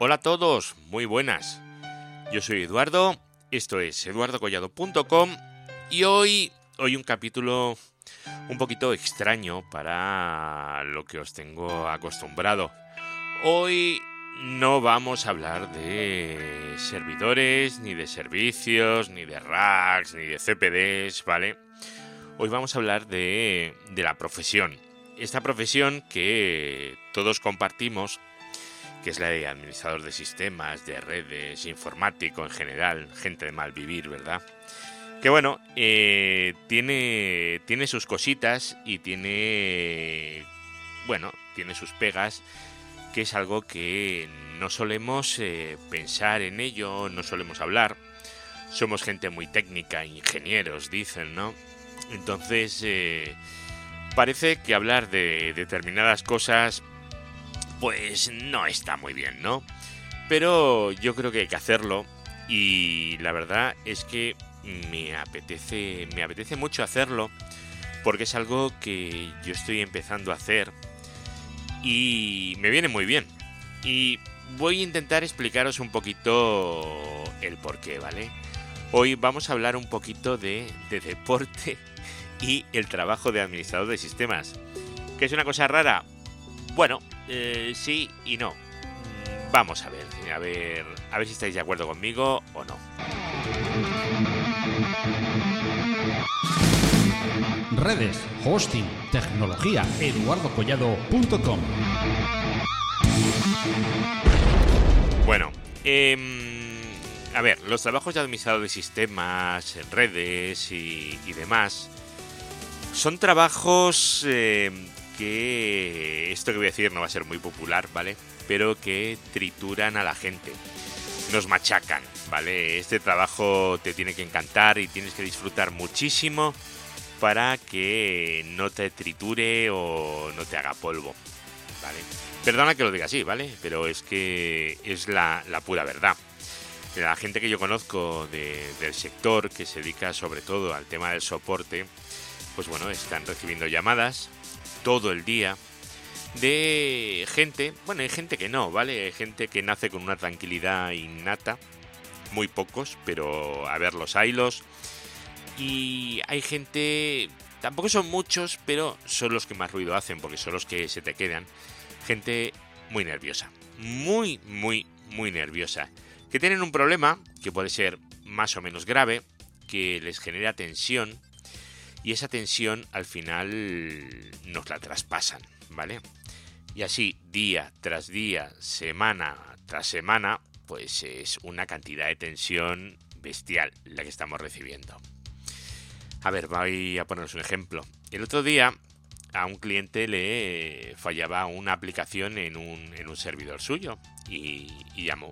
Hola a todos, muy buenas. Yo soy Eduardo, esto es eduardocollado.com y hoy, hoy un capítulo un poquito extraño para lo que os tengo acostumbrado. Hoy no vamos a hablar de servidores, ni de servicios, ni de racks, ni de CPDs, ¿vale? Hoy vamos a hablar de, de la profesión. Esta profesión que todos compartimos que es la de administrador de sistemas, de redes, informático en general, gente de mal vivir, ¿verdad? Que bueno, eh, tiene, tiene sus cositas y tiene, bueno, tiene sus pegas, que es algo que no solemos eh, pensar en ello, no solemos hablar. Somos gente muy técnica, ingenieros, dicen, ¿no? Entonces, eh, parece que hablar de determinadas cosas pues no está muy bien, ¿no? Pero yo creo que hay que hacerlo y la verdad es que me apetece, me apetece mucho hacerlo porque es algo que yo estoy empezando a hacer y me viene muy bien. Y voy a intentar explicaros un poquito el porqué, ¿vale? Hoy vamos a hablar un poquito de, de deporte y el trabajo de administrador de sistemas. ¿Que es una cosa rara? Bueno, eh, sí y no. Mm, vamos a ver, a ver, a ver si estáis de acuerdo conmigo o no. Redes, hosting, tecnología, eduardocollado.com. Bueno, em, a ver, los trabajos de administrador de sistemas, redes y, demás son trabajos em, que esto que voy a decir no va a ser muy popular, ¿vale? Pero que trituran a la gente, nos machacan, ¿vale? Este trabajo te tiene que encantar y tienes que disfrutar muchísimo para que no te triture o no te haga polvo, ¿vale? Perdona que lo diga así, ¿vale? Pero es que es la, pura verdad. La gente que yo conozco del sector, que se dedica sobre todo al tema del soporte, pues bueno, están recibiendo llamadas todo el día de gente, bueno, hay gente que no, ¿vale? Hay gente que nace con una tranquilidad innata, muy pocos, pero a ver, los haylos. Y hay gente, tampoco son muchos, pero son los que más ruido hacen, porque son los que se te quedan. Gente muy nerviosa, muy, muy, muy nerviosa. Que tienen un problema, que puede ser más o menos grave, que les genera tensión, y esa tensión al final nos la traspasan, ¿vale? Y así día tras día, semana tras semana, pues es una cantidad de tensión bestial la que estamos recibiendo. A ver, voy a poneros un ejemplo. El otro día a un cliente le fallaba una aplicación en un, en un servidor suyo y, llamó.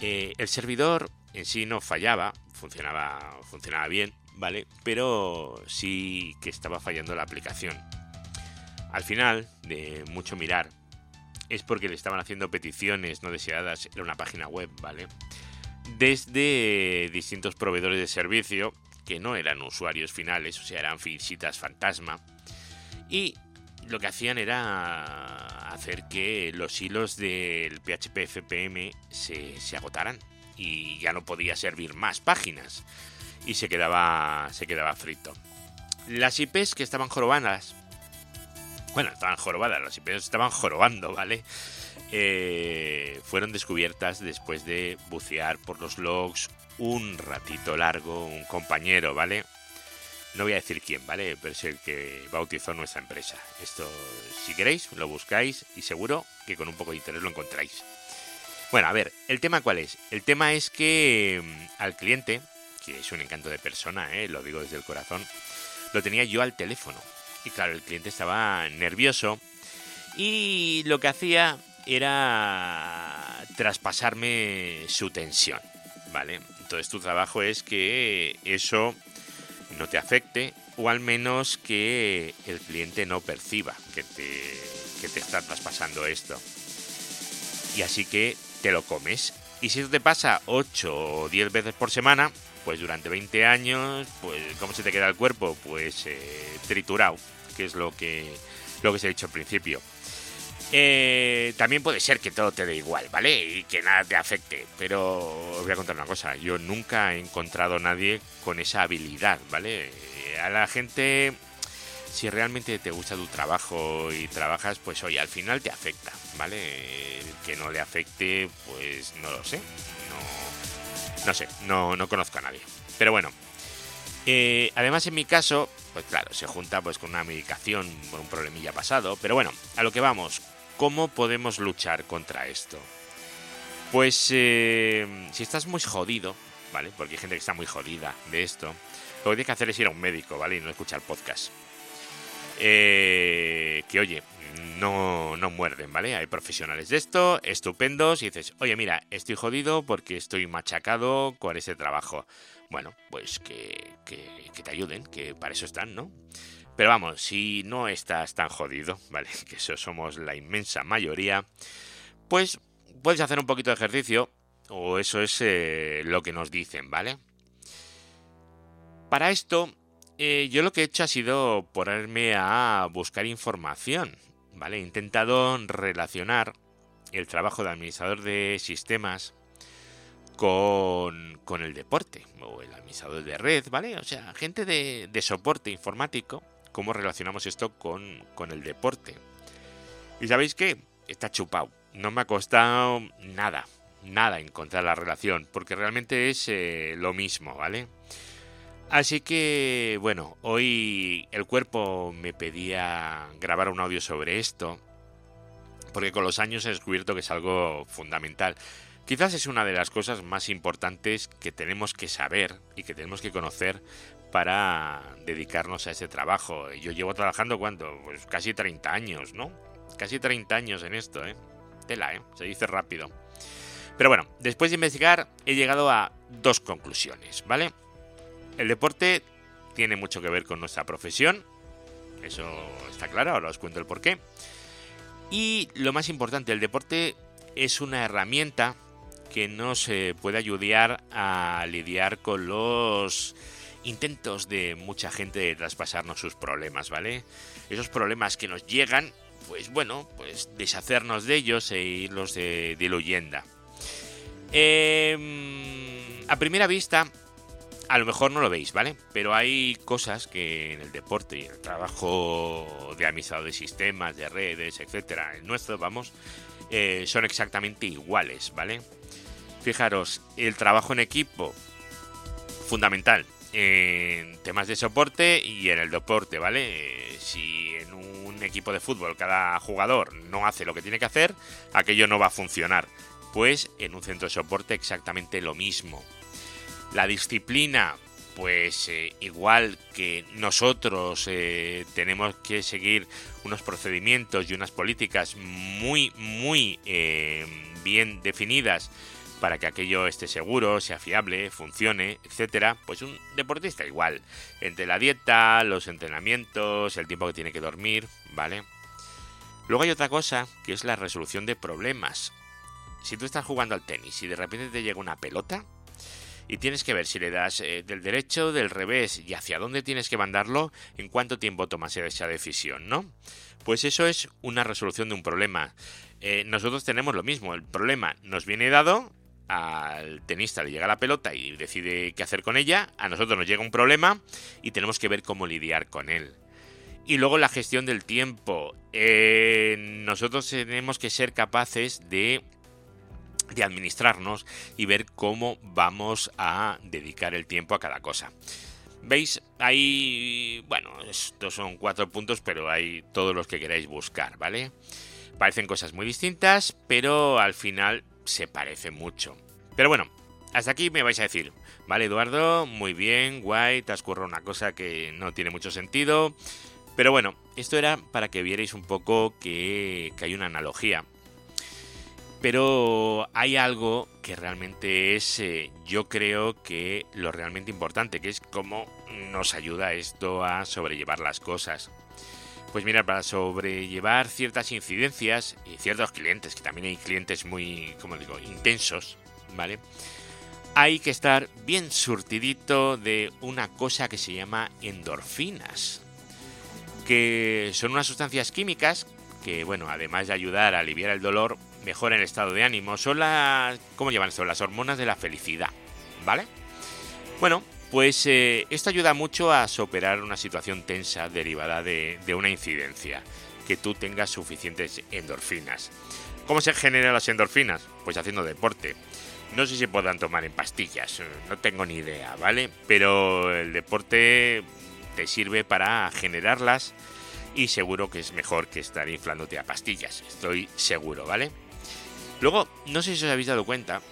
Eh, el servidor en sí no fallaba, funcionaba, funcionaba bien, ¿vale? Pero sí que estaba fallando la aplicación. Al final, de mucho mirar, es porque le estaban haciendo peticiones no deseadas en una página web, ¿vale? Desde distintos proveedores de servicio que no eran usuarios finales, o sea, eran visitas fantasma. Y lo que hacían era hacer que los hilos del PHP FPM se, se agotaran y ya no podía servir más páginas y se quedaba, se quedaba frito. Las IPs que estaban jorobadas, bueno, estaban jorobadas, las IPs estaban jorobando, ¿vale? Eh, fueron descubiertas después de bucear por los logs un ratito largo, un compañero, ¿vale? No voy a decir quién, ¿vale? Pero es el que bautizó nuestra empresa. Esto, si queréis, lo buscáis y seguro que con un poco de interés lo encontráis. Bueno, a ver, ¿el tema cuál es? El tema es que mm, al cliente que es un encanto de persona, ¿eh? lo digo desde el corazón, lo tenía yo al teléfono. Y claro, el cliente estaba nervioso y lo que hacía era traspasarme su tensión, ¿vale? Entonces tu trabajo es que eso no te afecte o al menos que el cliente no perciba que te, que te está traspasando esto. Y así que te lo comes. Y si te pasa 8 o 10 veces por semana, pues durante 20 años, pues ¿cómo se te queda el cuerpo? Pues eh, triturado, que es lo que, lo que se ha dicho al principio. Eh, también puede ser que todo te dé igual, ¿vale? Y que nada te afecte. Pero os voy a contar una cosa. Yo nunca he encontrado a nadie con esa habilidad, ¿vale? A la gente, si realmente te gusta tu trabajo y trabajas, pues oye, al final te afecta, ¿vale? Que no le afecte, pues no lo sé. No, no sé, no, no conozco a nadie. Pero bueno. Eh, además, en mi caso, pues claro, se junta pues con una medicación por un problemilla pasado. Pero bueno, a lo que vamos. ¿Cómo podemos luchar contra esto? Pues eh, si estás muy jodido, ¿vale? Porque hay gente que está muy jodida de esto. Lo que tienes que hacer es ir a un médico, ¿vale? Y no escuchar podcast. Eh, que oye, no, no muerden, ¿vale? Hay profesionales de esto, estupendos, y dices, oye, mira, estoy jodido porque estoy machacado con ese trabajo. Bueno, pues que, que, te ayuden, que para eso están, ¿no? Pero vamos, si no estás tan jodido, ¿vale? Que eso somos la inmensa mayoría, pues puedes hacer un poquito de ejercicio, o eso es eh, lo que nos dicen, ¿vale? Para esto, eh, yo lo que he hecho ha sido ponerme a buscar información, ¿vale? He intentado relacionar el trabajo de administrador de sistemas con, con el deporte, o el administrador de red, ¿vale? O sea, gente de, de soporte informático cómo relacionamos esto con, con el deporte. Y sabéis qué? Está chupado. No me ha costado nada, nada encontrar la relación, porque realmente es eh, lo mismo, ¿vale? Así que, bueno, hoy el cuerpo me pedía grabar un audio sobre esto, porque con los años he descubierto que es algo fundamental. Quizás es una de las cosas más importantes que tenemos que saber y que tenemos que conocer para dedicarnos a ese trabajo. Yo llevo trabajando, ¿cuánto? Pues casi 30 años, ¿no? Casi 30 años en esto, ¿eh? Tela, ¿eh? Se dice rápido. Pero bueno, después de investigar he llegado a dos conclusiones, ¿vale? El deporte tiene mucho que ver con nuestra profesión, eso está claro, ahora os cuento el porqué. Y lo más importante, el deporte es una herramienta que nos puede ayudar a lidiar con los intentos de mucha gente de traspasarnos sus problemas, ¿vale? Esos problemas que nos llegan, pues bueno, pues deshacernos de ellos e irlos de, diluyendo. Em, a primera vista, a lo mejor no lo veis, ¿vale? Pero hay cosas que en el deporte y en el trabajo de administrador de sistemas, de redes, etcétera, el nuestro, vamos, eh, son exactamente iguales, ¿vale? Fijaros, el trabajo en equipo, fundamental en temas de soporte y en el deporte, ¿vale? Si en un equipo de fútbol cada jugador no hace lo que tiene que hacer, aquello no va a funcionar. Pues en un centro de soporte exactamente lo mismo. La disciplina, pues eh, igual que nosotros eh, tenemos que seguir unos procedimientos y unas políticas muy, muy eh, bien definidas para que aquello esté seguro, sea fiable, funcione, etcétera, pues un deportista igual, entre la dieta, los entrenamientos, el tiempo que tiene que dormir, ¿vale? Luego hay otra cosa, que es la resolución de problemas. Si tú estás jugando al tenis y de repente te llega una pelota y tienes que ver si le das eh, del derecho, del revés y hacia dónde tienes que mandarlo, en cuánto tiempo tomas esa decisión, ¿no? Pues eso es una resolución de un problema. Eh, nosotros tenemos lo mismo, el problema nos viene dado, al tenista le llega la pelota y decide qué hacer con ella, a nosotros nos llega un problema y tenemos que ver cómo lidiar con él. Y luego la gestión del tiempo. Eh, nosotros tenemos que ser capaces de, de administrarnos y ver cómo vamos a dedicar el tiempo a cada cosa. ¿Veis? Hay, bueno, estos son cuatro puntos, pero hay todos los que queráis buscar, ¿vale? Parecen cosas muy distintas, pero al final se parece mucho. Pero bueno, hasta aquí me vais a decir, vale Eduardo, muy bien, guay, te has currado una cosa que no tiene mucho sentido. Pero bueno, esto era para que vierais un poco que, hay una analogía. Pero hay algo que realmente es, eh, yo creo que lo realmente importante, que es cómo nos ayuda esto a sobrellevar las cosas. Pues mira, para sobrellevar ciertas incidencias y ciertos clientes, que también hay clientes muy, como digo, intensos, ¿vale? Hay que estar bien surtidito de una cosa que se llama endorfinas, que son unas sustancias químicas que, bueno, además de ayudar a aliviar el dolor, mejora el estado de ánimo. Son las, ¿cómo llaman esto? Las hormonas de la felicidad, ¿vale? Bueno, pues eh, esto ayuda mucho a superar una situación tensa derivada de, de una incidencia, que tú tengas suficientes endorfinas. ¿Cómo se generan las endorfinas? Pues haciendo deporte. No sé si puedan tomar en pastillas, no tengo ni idea, ¿vale? Pero el deporte te sirve para generarlas y seguro que es mejor que estar inflándote a pastillas, estoy seguro, ¿vale? Luego, no sé si os habéis dado cuenta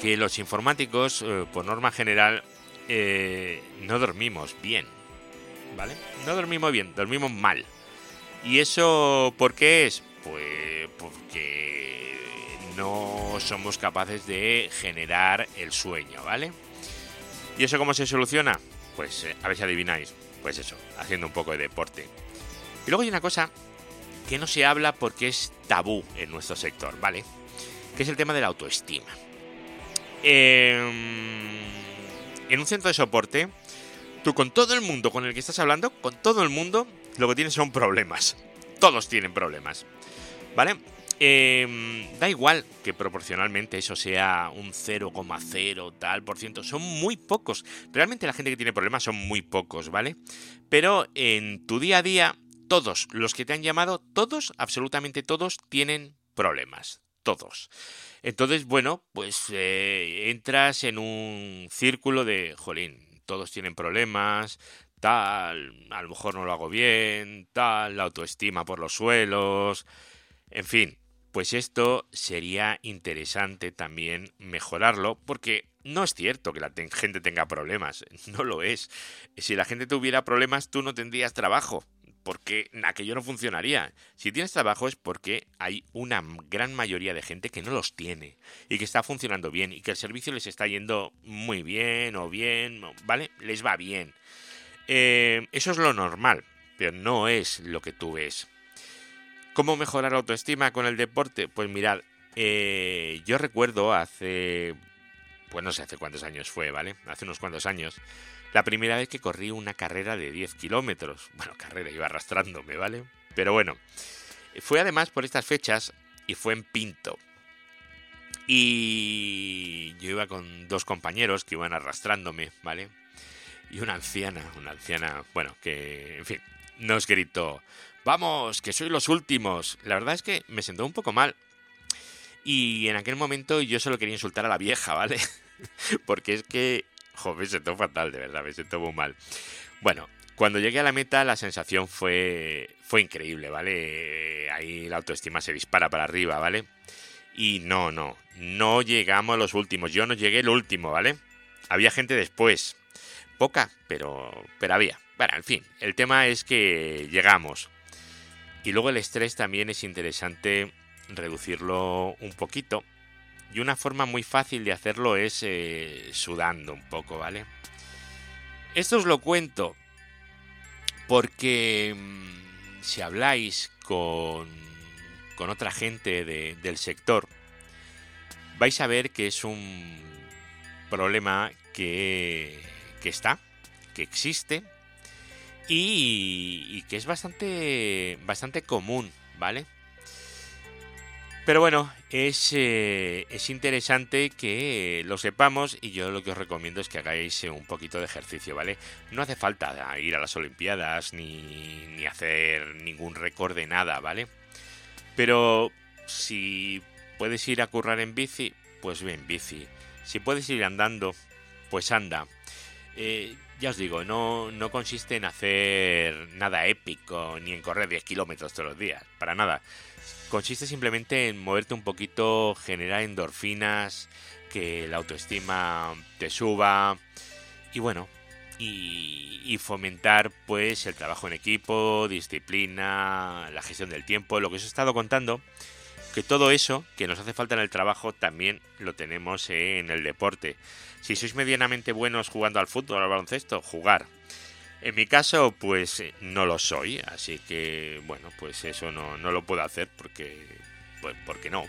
que los informáticos, eh, por norma general, eh, no dormimos bien, ¿vale? No dormimos bien, dormimos mal. ¿Y eso por qué es? Pues porque no somos capaces de generar el sueño, ¿vale? ¿Y eso cómo se soluciona? Pues eh, a ver si adivináis. Pues eso, haciendo un poco de deporte. Y luego hay una cosa que no se habla porque es tabú en nuestro sector, ¿vale? Que es el tema de la autoestima. Em, en un centro de soporte, tú con todo el mundo con el que estás hablando, con todo el mundo, lo que tienes son problemas. Todos tienen problemas. ¿Vale? Em, da igual que proporcionalmente eso sea un 0,0 tal por ciento, son muy pocos. Realmente la gente que tiene problemas son muy pocos, ¿vale? Pero en tu día a día, todos los que te han llamado, todos, absolutamente todos, tienen problemas. Todos. Entonces, bueno, pues eh, entras en un círculo de, jolín, todos tienen problemas, tal, a lo mejor no lo hago bien, tal, la autoestima por los suelos, en fin, pues esto sería interesante también mejorarlo porque no es cierto que la gente tenga problemas, no lo es. Si la gente tuviera problemas tú no tendrías trabajo, porque aquello no funcionaría. Si tienes trabajo es porque hay una gran mayoría de gente que no los tiene y que está funcionando bien y que el servicio les está yendo muy bien o bien, ¿vale? Les va bien. Eh, eso es lo normal, pero no es lo que tú ves. ¿Cómo mejorar la autoestima con el deporte? Pues mirad, eh, yo recuerdo hace, pues no sé hace cuántos años fue, ¿vale? Hace unos cuantos años, la primera vez que corrí una carrera de 10 kilómetros. Bueno, carrera, iba arrastrándome, ¿vale? Pero bueno, fue además por estas fechas y fue en Pinto. Y yo iba con dos compañeros que iban arrastrándome, ¿vale? Y una anciana, una anciana, bueno, que, en fin, nos gritó, vamos, que sois los últimos. La verdad es que me sentó un poco mal. Y en aquel momento yo solo quería insultar a la vieja, ¿vale? Porque es que, joder, me sentó fatal, de verdad, me sentó muy mal. Bueno, cuando llegué a la meta la sensación fue, fue increíble, ¿vale? Ahí la autoestima se dispara para arriba, ¿vale? Y no, no, no llegamos a los últimos, yo no llegué el último, ¿vale? Había gente después, poca, pero, pero había. Bueno, en fin, el tema es que llegamos. Y luego el estrés también es interesante reducirlo un poquito. Y una forma muy fácil de hacerlo es eh, sudando un poco, ¿vale? Esto os lo cuento porque mm, si habláis con, con otra gente del sector, vais a ver que es un problema que, que está, que existe y, que es bastante, bastante común, ¿vale? Pero bueno, es, eh, es, interesante que lo sepamos y yo lo que os recomiendo es que hagáis un poquito de ejercicio, ¿vale? No hace falta ir a las Olimpiadas ni, ni hacer ningún récord de nada, ¿vale? Pero si puedes ir a currar en bici, pues ve en bici. Si puedes ir andando, pues anda. Eh, ya os digo, no, no consiste en hacer nada épico ni en correr 10 kilómetros todos los días, para nada. Consiste simplemente en moverte un poquito, generar endorfinas, que la autoestima te suba y bueno, y, y, fomentar pues el trabajo en equipo, disciplina, la gestión del tiempo, lo que os he estado contando, que todo eso que nos hace falta en el trabajo también lo tenemos en el deporte. Si sois medianamente buenos jugando al fútbol al baloncesto, jugar. En mi caso, pues eh, no lo soy, así que bueno, pues eso no, no lo puedo hacer porque, pues, porque no.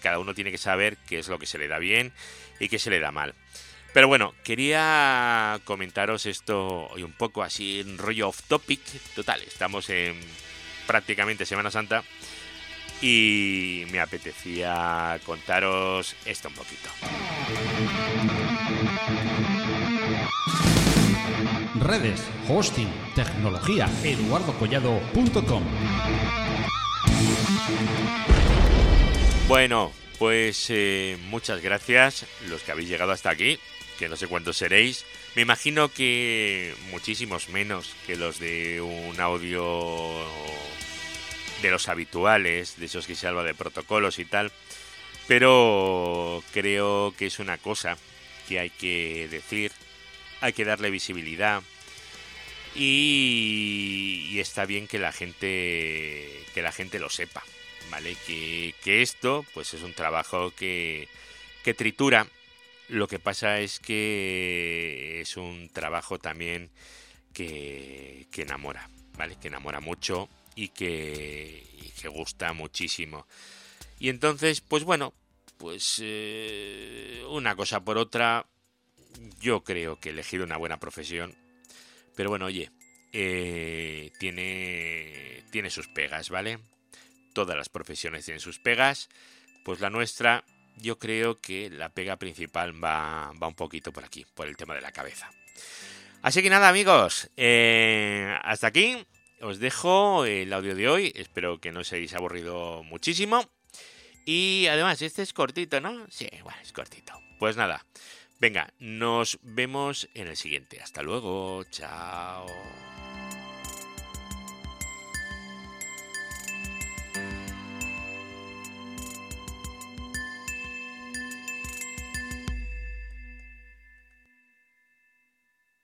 Cada uno tiene que saber qué es lo que se le da bien y qué se le da mal. Pero bueno, quería comentaros esto hoy un poco así en rollo off topic. Total, estamos en, prácticamente Semana Santa y me apetecía contaros esto un poquito. Redes, hosting, tecnología, eduardocollado.com. Bueno, pues eh, muchas gracias los que habéis llegado hasta aquí, que no sé cuántos seréis. Me imagino que muchísimos menos que los de un audio de los habituales, de esos que se habla de protocolos y tal. Pero creo que es una cosa que hay que decir, hay que darle visibilidad y, y está bien que la gente que la gente lo sepa, ¿vale? Que, que esto pues es un trabajo que, que tritura. Lo que pasa es que es un trabajo también que, que enamora, ¿vale? Que enamora mucho y que, y que gusta muchísimo. Y entonces, pues bueno, pues eh, una cosa por otra, yo creo que he elegido una buena profesión. Pero bueno, oye, eh, tiene, tiene sus pegas, ¿vale? Todas las profesiones tienen sus pegas. Pues la nuestra, yo creo que la pega principal va, va un poquito por aquí, por el tema de la cabeza. Así que nada, amigos, eh, hasta aquí os dejo el audio de hoy. Espero que no os hayáis aburrido muchísimo. Y además, este es cortito, ¿no? Sí, bueno, es cortito. Pues nada, venga, nos vemos en el siguiente. Hasta luego, chao.